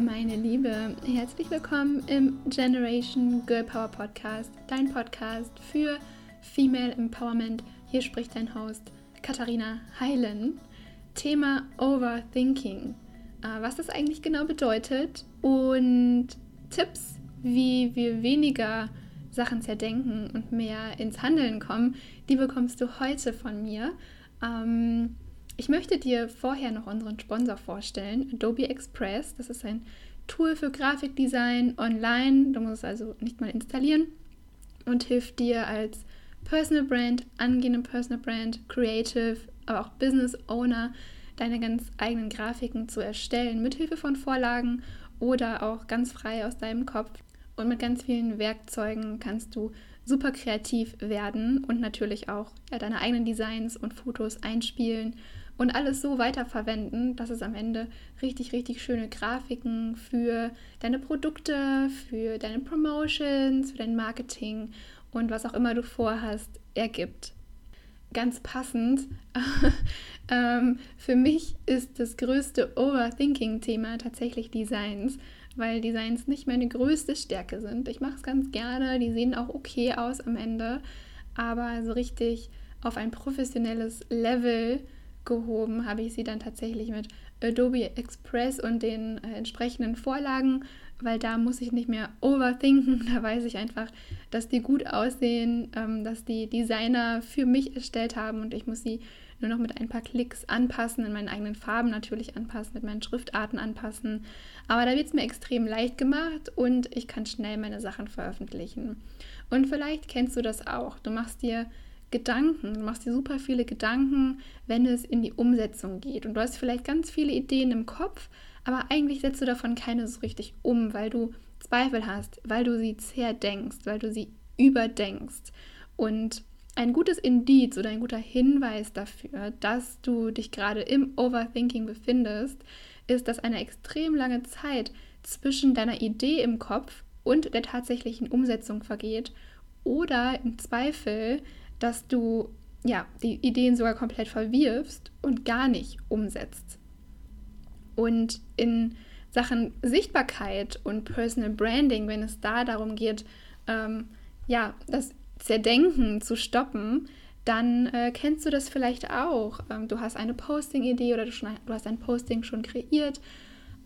meine Liebe. Herzlich willkommen im Generation Girl Power Podcast, dein Podcast für Female Empowerment. Hier spricht dein Host Katharina Heilen. Thema Overthinking. Äh, was das eigentlich genau bedeutet und Tipps, wie wir weniger Sachen zerdenken und mehr ins Handeln kommen, die bekommst du heute von mir. Ähm, ich möchte dir vorher noch unseren Sponsor vorstellen, Adobe Express. Das ist ein Tool für Grafikdesign online. Du musst es also nicht mal installieren und hilft dir als Personal Brand, angehende Personal Brand, Creative, aber auch Business Owner deine ganz eigenen Grafiken zu erstellen, mit Hilfe von Vorlagen oder auch ganz frei aus deinem Kopf. Und mit ganz vielen Werkzeugen kannst du super kreativ werden und natürlich auch ja, deine eigenen Designs und Fotos einspielen und alles so weiterverwenden, dass es am Ende richtig, richtig schöne Grafiken für deine Produkte, für deine Promotions, für dein Marketing und was auch immer du vorhast, ergibt. Ganz passend, ähm, für mich ist das größte Overthinking-Thema tatsächlich Designs, weil Designs nicht meine größte Stärke sind. Ich mache es ganz gerne, die sehen auch okay aus am Ende, aber so richtig auf ein professionelles Level gehoben habe ich sie dann tatsächlich mit Adobe Express und den äh, entsprechenden Vorlagen, weil da muss ich nicht mehr overthinken. Da weiß ich einfach, dass die gut aussehen, ähm, dass die Designer für mich erstellt haben und ich muss sie nur noch mit ein paar Klicks anpassen, in meinen eigenen Farben natürlich anpassen, mit meinen Schriftarten anpassen. Aber da wird es mir extrem leicht gemacht und ich kann schnell meine Sachen veröffentlichen. Und vielleicht kennst du das auch. Du machst dir Gedanken, du machst dir super viele Gedanken, wenn es in die Umsetzung geht. Und du hast vielleicht ganz viele Ideen im Kopf, aber eigentlich setzt du davon keine so richtig um, weil du Zweifel hast, weil du sie zerdenkst, weil du sie überdenkst. Und ein gutes Indiz oder ein guter Hinweis dafür, dass du dich gerade im Overthinking befindest, ist, dass eine extrem lange Zeit zwischen deiner Idee im Kopf und der tatsächlichen Umsetzung vergeht oder im Zweifel dass du ja, die Ideen sogar komplett verwirfst und gar nicht umsetzt. Und in Sachen Sichtbarkeit und Personal Branding, wenn es da darum geht, ähm, ja, das Zerdenken zu stoppen, dann äh, kennst du das vielleicht auch. Ähm, du hast eine Posting-Idee oder du, schon, du, hast ein Posting schon kreiert.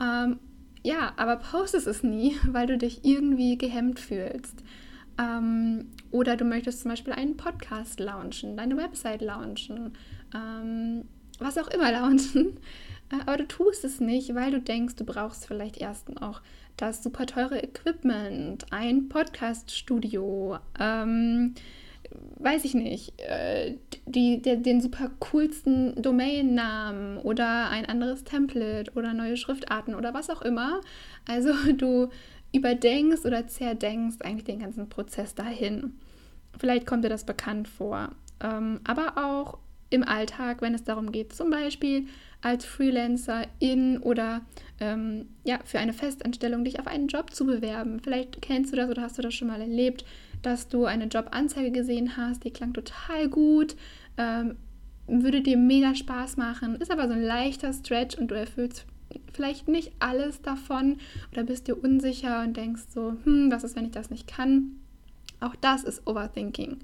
Ähm, ja, aber postest es nie, weil du dich irgendwie gehemmt fühlst. Ähm, oder du möchtest zum Beispiel einen Podcast launchen, deine Website launchen, ähm, was auch immer launchen. Äh, aber du tust es nicht, weil du denkst, du brauchst vielleicht erst noch das super teure Equipment, ein Podcast-Studio, ähm, weiß ich nicht, äh, die, der, den super coolsten Domainnamen oder ein anderes Template oder neue Schriftarten oder was auch immer. Also du überdenkst oder zerdenkst eigentlich den ganzen Prozess dahin. Vielleicht kommt dir das bekannt vor. Ähm, aber auch im Alltag, wenn es darum geht, zum Beispiel als Freelancer in oder ähm, ja, für eine Festanstellung dich auf einen Job zu bewerben. Vielleicht kennst du das oder hast du das schon mal erlebt, dass du eine Jobanzeige gesehen hast, die klang total gut, ähm, würde dir mega Spaß machen, ist aber so ein leichter Stretch und du erfüllst vielleicht nicht alles davon oder bist dir unsicher und denkst so, hm, was ist, wenn ich das nicht kann? Auch das ist Overthinking.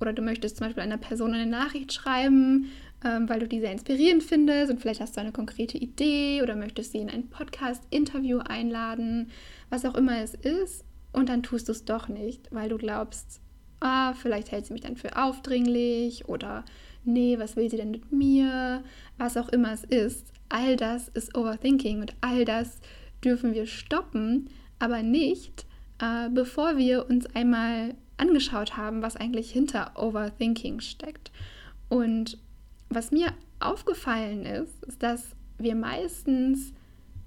Oder du möchtest zum Beispiel einer Person eine Nachricht schreiben, ähm, weil du die sehr inspirierend findest und vielleicht hast du eine konkrete Idee oder möchtest sie in ein Podcast-Interview einladen, was auch immer es ist. Und dann tust du es doch nicht, weil du glaubst, ah, vielleicht hält sie mich dann für aufdringlich oder nee, was will sie denn mit mir? Was auch immer es ist all das ist Overthinking und all das dürfen wir stoppen, aber nicht, äh, bevor wir uns einmal angeschaut haben, was eigentlich hinter Overthinking steckt. Und was mir aufgefallen ist, ist, dass wir meistens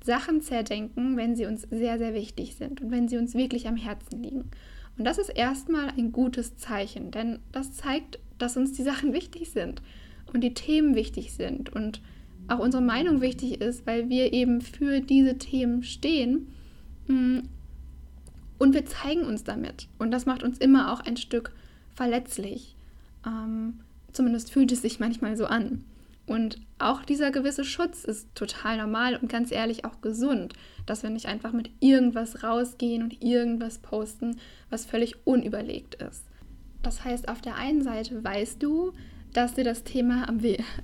Sachen zerdenken, wenn sie uns sehr, sehr wichtig sind und wenn sie uns wirklich am Herzen liegen. Und das ist erstmal ein gutes Zeichen, denn das zeigt, dass uns die Sachen wichtig sind und die Themen wichtig sind und auch unsere Meinung wichtig ist, weil wir eben für diese Themen stehen. Mm, und wir zeigen uns damit. Und das macht uns immer auch ein Stück verletzlich. Ähm, zumindest fühlt es sich manchmal so an. Und auch dieser gewisse Schutz ist total normal und ganz ehrlich auch gesund, dass wir nicht einfach mit irgendwas rausgehen und irgendwas posten, was völlig unüberlegt ist. Das heißt, auf der einen Seite weißt du, dass dir das Thema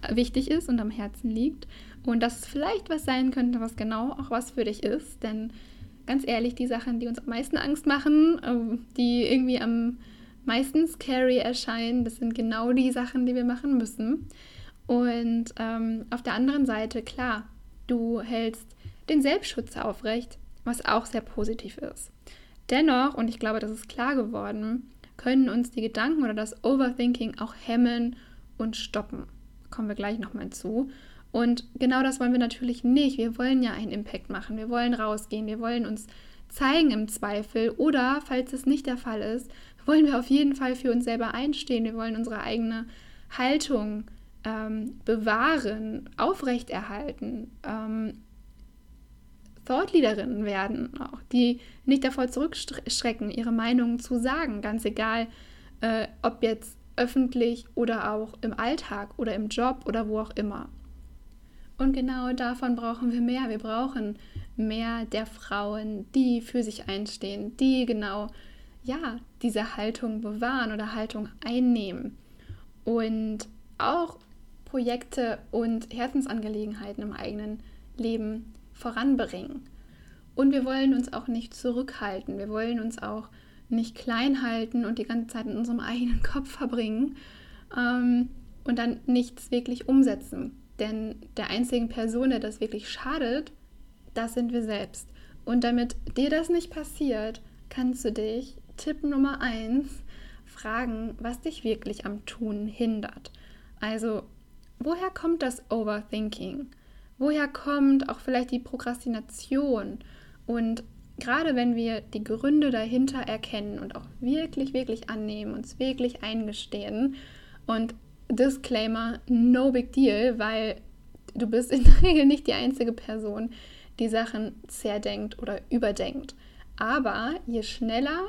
wichtig ist und am Herzen liegt und dass es vielleicht was sein könnte, was genau auch was für dich ist. Denn ganz ehrlich, die Sachen, die uns am meisten Angst machen, ähm, die irgendwie am meisten scary erscheinen, das sind genau die Sachen, die wir machen müssen. Und ähm, auf der anderen Seite, klar, du hältst den Selbstschutz aufrecht, was auch sehr positiv ist. Dennoch, und ich glaube, das ist klar geworden, können uns die Gedanken oder das Overthinking auch hemmen und stoppen. Kommen wir gleich nochmal zu. Und genau das wollen wir natürlich nicht. Wir wollen ja einen Impact machen. Wir wollen rausgehen. Wir wollen uns zeigen im Zweifel. Oder, falls es nicht der Fall ist, wollen wir auf jeden Fall für uns selber einstehen. Wir wollen unsere eigene Haltung ähm, bewahren, aufrechterhalten, ähm, Thoughtleaderinnen werden, auch die nicht davor zurückschrecken, ihre Meinungen zu sagen, ganz egal, äh, ob jetzt öffentlich oder auch im Alltag oder im Job oder wo auch immer. Und genau davon brauchen wir mehr. Wir brauchen mehr der Frauen, die für sich einstehen, die genau ja diese Haltung bewahren oder Haltung einnehmen und auch Projekte und Herzensangelegenheiten im eigenen Leben voranbringen. Und wir wollen uns auch nicht zurückhalten. Wir wollen uns auch nicht klein halten und die ganze Zeit in unserem eigenen Kopf verbringen ähm, und dann nichts wirklich umsetzen. Denn der einzigen Person, der das wirklich schadet, das sind wir selbst. Und damit dir das nicht passiert, kannst du dich, Tipp Nummer eins, fragen, was dich wirklich am Tun hindert. Also, woher kommt das Overthinking? Woher kommt auch vielleicht die Prokrastination? Und gerade wenn wir die Gründe dahinter erkennen und auch wirklich, wirklich annehmen, uns wirklich eingestehen und Disclaimer, no big deal, weil du bist in der Regel nicht die einzige Person, die Sachen zerdenkt oder überdenkt. Aber je schneller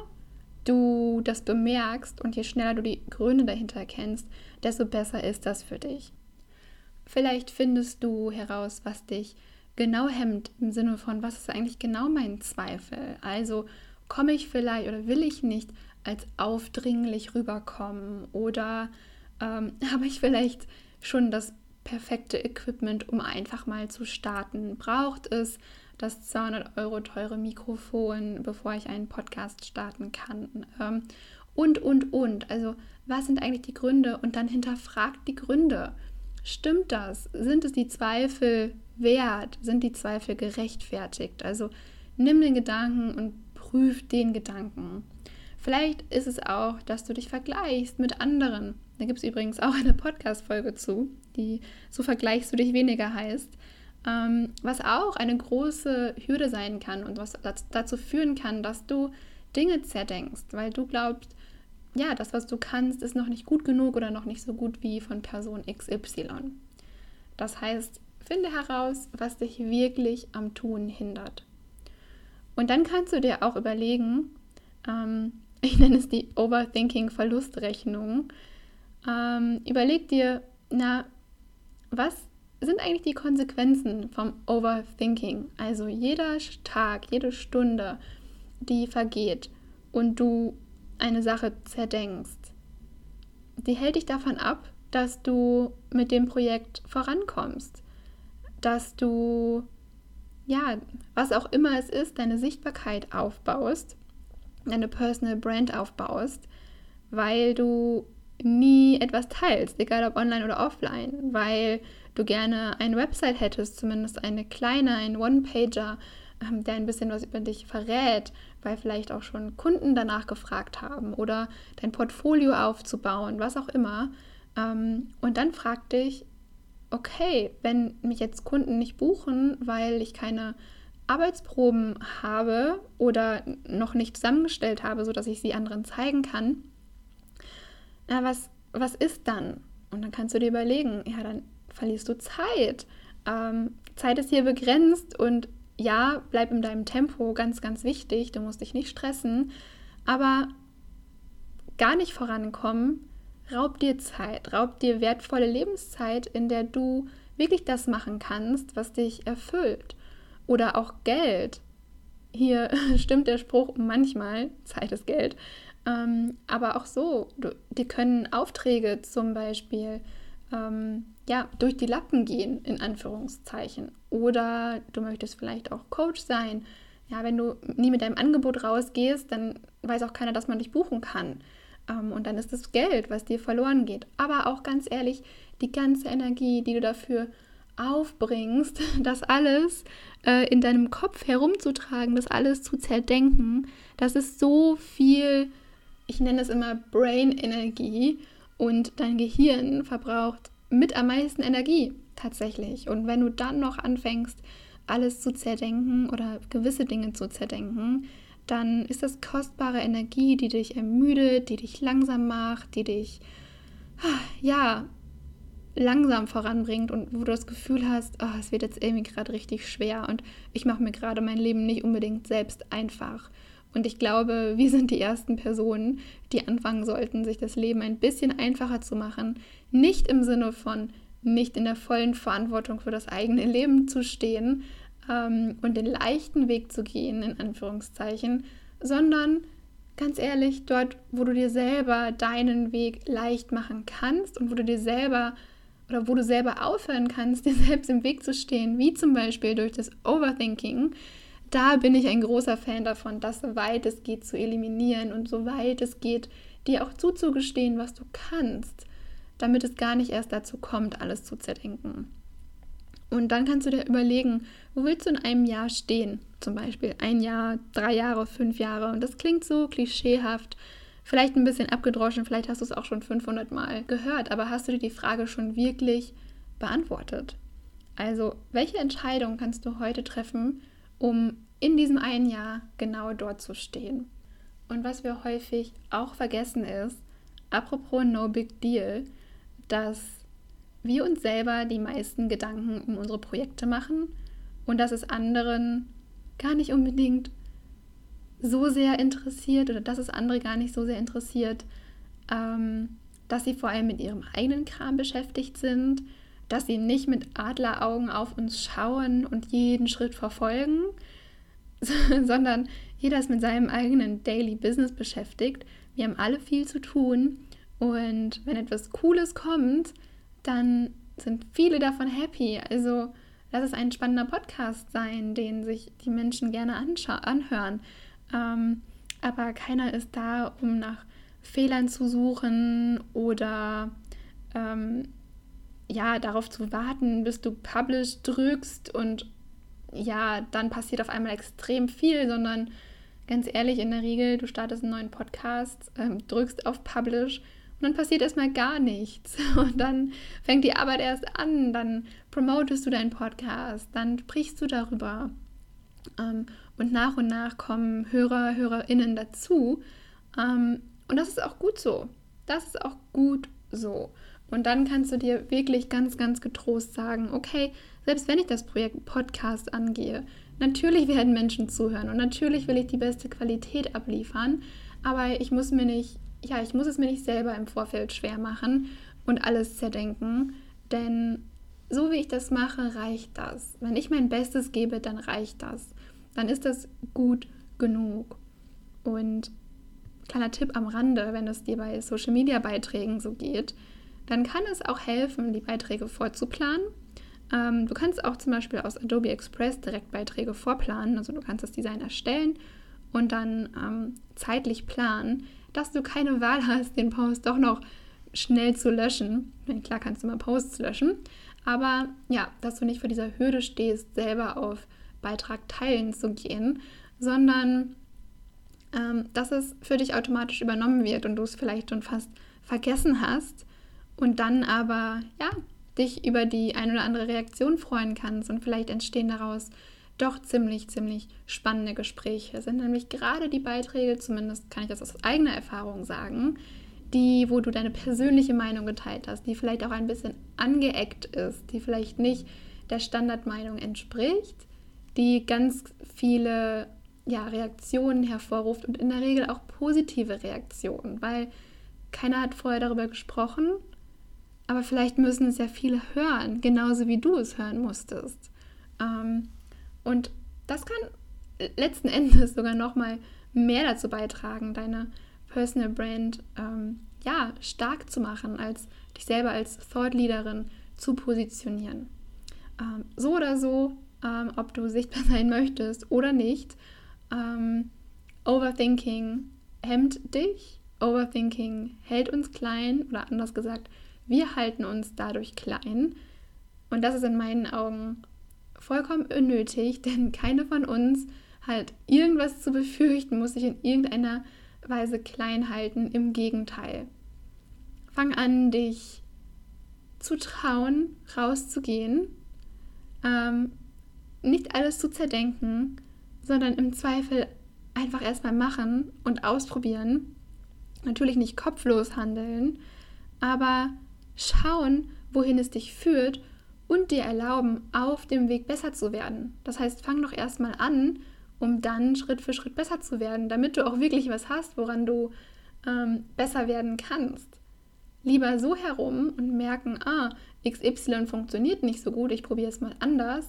du das bemerkst und je schneller du die Gründe dahinter erkennst, desto besser ist das für dich. Vielleicht findest du heraus, was dich genau hemmt im Sinne von, was ist eigentlich genau mein Zweifel? Also komme ich vielleicht oder will ich nicht als aufdringlich rüberkommen oder ähm, habe ich vielleicht schon das perfekte Equipment, um einfach mal zu starten? Braucht es das 200 Euro teure Mikrofon, bevor ich einen Podcast starten kann? Ähm, und, und, und. Also was sind eigentlich die Gründe? Und dann hinterfragt die Gründe. Stimmt das? Sind es die Zweifel wert? Sind die Zweifel gerechtfertigt? Also nimm den Gedanken und prüf den Gedanken. Vielleicht ist es auch, dass du dich vergleichst mit anderen. Da gibt es übrigens auch eine Podcast-Folge zu, die so vergleichst du dich weniger heißt. Ähm, was auch eine große Hürde sein kann und was dazu führen kann, dass du Dinge zerdenkst, weil du glaubst, ja, das, was du kannst, ist noch nicht gut genug oder noch nicht so gut wie von Person XY. Das heißt, finde heraus, was dich wirklich am Tun hindert. Und dann kannst du dir auch überlegen, ähm, ich nenne es die Overthinking-Verlustrechnung, ähm, überleg dir, na, was sind eigentlich die Konsequenzen vom Overthinking? Also jeder Tag, jede Stunde, die vergeht und du eine Sache zerdenkst, die hält dich davon ab, dass du mit dem Projekt vorankommst, dass du, ja, was auch immer es ist, deine Sichtbarkeit aufbaust, deine Personal Brand aufbaust, weil du nie etwas teilst, egal ob online oder offline, weil du gerne eine Website hättest, zumindest eine kleine, ein One-Pager, der ein bisschen was über dich verrät, weil vielleicht auch schon Kunden danach gefragt haben oder dein Portfolio aufzubauen, was auch immer. Ähm, und dann frag dich, okay, wenn mich jetzt Kunden nicht buchen, weil ich keine Arbeitsproben habe oder noch nicht zusammengestellt habe, sodass ich sie anderen zeigen kann, na, was, was ist dann? Und dann kannst du dir überlegen, ja, dann verlierst du Zeit. Ähm, Zeit ist hier begrenzt und ja, bleib in deinem Tempo, ganz, ganz wichtig, du musst dich nicht stressen, aber gar nicht vorankommen raubt dir Zeit, raubt dir wertvolle Lebenszeit, in der du wirklich das machen kannst, was dich erfüllt. Oder auch Geld. Hier stimmt der Spruch manchmal, Zeit ist Geld. Ähm, aber auch so, du, die können Aufträge zum Beispiel ähm, ja, durch die Lappen gehen, in Anführungszeichen. Oder du möchtest vielleicht auch Coach sein. Ja, wenn du nie mit deinem Angebot rausgehst, dann weiß auch keiner, dass man dich buchen kann. Ähm, und dann ist das Geld, was dir verloren geht. Aber auch ganz ehrlich, die ganze Energie, die du dafür aufbringst, das alles äh, in deinem Kopf herumzutragen, das alles zu zerdenken, das ist so viel, ich nenne es immer Brain-Energie und dein Gehirn verbraucht mit am meisten Energie tatsächlich. Und wenn du dann noch anfängst, alles zu zerdenken oder gewisse Dinge zu zerdenken, dann ist das kostbare Energie, die dich ermüdet, die dich langsam macht, die dich ja langsam voranbringt und wo du das Gefühl hast, oh, es wird jetzt irgendwie gerade richtig schwer und ich mache mir gerade mein Leben nicht unbedingt selbst einfach. Und ich glaube, wir sind die ersten Personen, die anfangen sollten, sich das Leben ein bisschen einfacher zu machen. Nicht im Sinne von nicht in der vollen Verantwortung für das eigene Leben zu stehen ähm, und den leichten Weg zu gehen, in Anführungszeichen, sondern ganz ehrlich, dort, wo du dir selber deinen Weg leicht machen kannst und wo du dir selber oder wo du selber aufhören kannst, dir selbst im Weg zu stehen, wie zum Beispiel durch das Overthinking, da bin ich ein großer Fan davon, das soweit es geht zu eliminieren und soweit es geht, dir auch zuzugestehen, was du kannst, damit es gar nicht erst dazu kommt, alles zu zerdenken. Und dann kannst du dir überlegen, wo willst du in einem Jahr stehen? Zum Beispiel ein Jahr, drei Jahre, fünf Jahre. Und das klingt so klischeehaft, vielleicht ein bisschen abgedroschen, vielleicht hast du es auch schon 500 Mal gehört, aber hast du dir die Frage schon wirklich beantwortet? Also, welche Entscheidung kannst du heute treffen, um in diesem einen Jahr genau dort zu stehen. Und was wir häufig auch vergessen ist, apropos No Big Deal, dass wir uns selber die meisten Gedanken um unsere Projekte machen und dass es anderen gar nicht unbedingt so sehr interessiert oder dass es andere gar nicht so sehr interessiert, ähm, dass sie vor allem mit ihrem eigenen Kram beschäftigt sind, dass sie nicht mit Adleraugen auf uns schauen und jeden Schritt verfolgen, sondern jeder ist mit seinem eigenen Daily Business beschäftigt. Wir haben alle viel zu tun und wenn etwas Cooles kommt, dann sind viele davon happy. Also lass es ein spannender Podcast sein, den sich die Menschen gerne anhören. Ähm, aber keiner ist da, um nach Fehlern zu suchen oder ähm, ja, darauf zu warten, bis du Publish drückst und ja, dann passiert auf einmal extrem viel, sondern ganz ehrlich, in der Regel, du startest einen neuen Podcast, ähm, drückst auf Publish und dann passiert erstmal gar nichts. Und dann fängt die Arbeit erst an, dann promotest du deinen Podcast, dann sprichst du darüber. Ähm, und nach und nach kommen Hörer, HörerInnen dazu. Ähm, und das ist auch gut so. Das ist auch gut so. Und dann kannst du dir wirklich ganz, ganz getrost sagen, okay, selbst wenn ich das Projekt Podcast angehe, natürlich werden Menschen zuhören und natürlich will ich die beste Qualität abliefern, aber ich muss mir nicht, ja, ich muss es mir nicht selber im Vorfeld schwer machen und alles zerdenken, denn so wie ich das mache, reicht das. Wenn ich mein Bestes gebe, dann reicht das. Dann ist das gut genug. Und kleiner Tipp am Rande, wenn es dir bei Social Media Beiträgen so geht, dann kann es auch helfen, die Beiträge vorzuplanen. Ähm, du kannst auch zum Beispiel aus Adobe Express direkt Beiträge vorplanen. Also du kannst das Design erstellen und dann ähm, zeitlich planen, dass du keine Wahl hast, den Post doch noch schnell zu löschen. Meine, klar kannst du mal Posts löschen, aber ja, dass du nicht vor dieser Hürde stehst, selber auf Beitrag teilen zu gehen, sondern ähm, dass es für dich automatisch übernommen wird und du es vielleicht schon fast vergessen hast und dann aber, ja, dich über die ein oder andere Reaktion freuen kannst und vielleicht entstehen daraus doch ziemlich, ziemlich spannende Gespräche. Es sind nämlich gerade die Beiträge, zumindest kann ich das aus eigener Erfahrung sagen, die, wo du deine persönliche Meinung geteilt hast, die vielleicht auch ein bisschen angeeckt ist, die vielleicht nicht der Standardmeinung entspricht, die ganz viele ja, Reaktionen hervorruft und in der Regel auch positive Reaktionen, weil keiner hat vorher darüber gesprochen, aber vielleicht müssen es ja viele hören, genauso wie du es hören musstest. Ähm, und das kann letzten Endes sogar noch mal mehr dazu beitragen, deine Personal Brand ähm, ja, stark zu machen, als dich selber als Thought Leaderin zu positionieren. Ähm, so oder so, ähm, ob du sichtbar sein möchtest oder nicht, ähm, Overthinking hemmt dich, Overthinking hält uns klein oder anders gesagt, wir halten uns dadurch klein. Und das ist in meinen Augen vollkommen unnötig, denn keine von uns hat irgendwas zu befürchten, muss sich in irgendeiner Weise klein halten. Im Gegenteil. Fang an, dich zu trauen, rauszugehen, ähm, nicht alles zu zerdenken, sondern im Zweifel einfach erstmal machen und ausprobieren. Natürlich nicht kopflos handeln, aber schauen, wohin es dich führt und dir erlauben, auf dem Weg besser zu werden. Das heißt, fang doch erstmal an, um dann Schritt für Schritt besser zu werden, damit du auch wirklich was hast, woran du ähm, besser werden kannst. Lieber so herum und merken, ah, XY funktioniert nicht so gut, ich probiere es mal anders,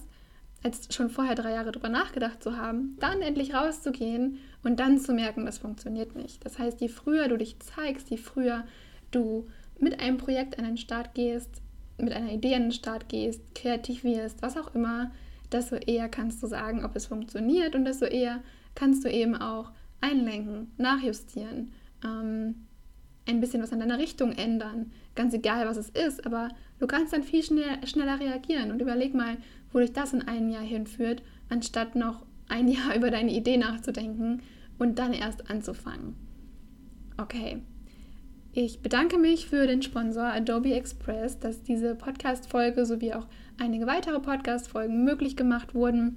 als schon vorher drei Jahre darüber nachgedacht zu haben, dann endlich rauszugehen und dann zu merken, das funktioniert nicht. Das heißt, je früher du dich zeigst, je früher du mit einem Projekt an den Start gehst, mit einer Idee an den Start gehst, kreativ wirst, was auch immer, desto eher kannst du sagen, ob es funktioniert und desto eher kannst du eben auch einlenken, nachjustieren, ähm, ein bisschen was an deiner Richtung ändern. Ganz egal, was es ist, aber du kannst dann viel schneller, schneller reagieren und überleg mal, wo dich das in einem Jahr hinführt, anstatt noch ein Jahr über deine Idee nachzudenken und dann erst anzufangen. Okay. Ich bedanke mich für den Sponsor Adobe Express, dass diese Podcast-Folge sowie auch einige weitere Podcast-Folgen möglich gemacht wurden.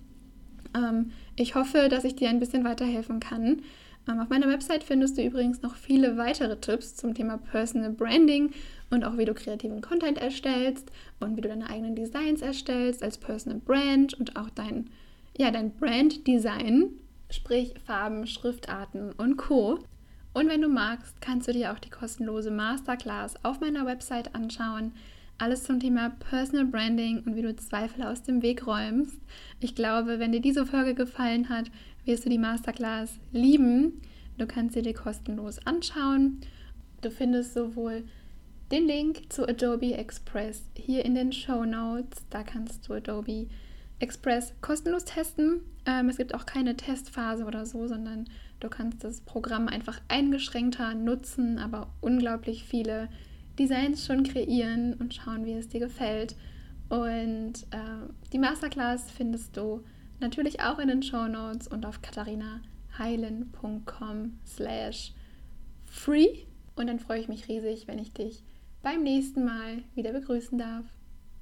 Ähm, ich hoffe, dass ich dir ein bisschen weiterhelfen kann. Ähm, auf meiner Website findest du übrigens noch viele weitere Tipps zum Thema Personal Branding und auch wie du kreativen Content erstellst und wie du deine eigenen Designs erstellst als Personal Brand und auch dein, ja, dein Brand Design, sprich Farben, Schriftarten und Co. Und wenn du magst, kannst du dir auch die kostenlose Masterclass auf meiner Website anschauen. Alles zum Thema Personal Branding und wie du Zweifel aus dem Weg räumst. Ich glaube, wenn dir diese Folge gefallen hat, wirst du die Masterclass lieben. Du kannst sie dir kostenlos anschauen. Du findest sowohl den Link zu Adobe Express hier in den Show Notes. Da kannst du Adobe Express kostenlos testen. Ähm, es gibt auch keine Testphase oder so, sondern du kannst das Programm einfach eingeschränkter nutzen, aber unglaublich viele Designs schon kreieren und schauen, wie es dir gefällt. Und äh, die Masterclass findest du natürlich auch in den Show Notes und auf katharinaheilen.com slash free. Und dann freue ich mich riesig, wenn ich dich beim nächsten Mal wieder begrüßen darf.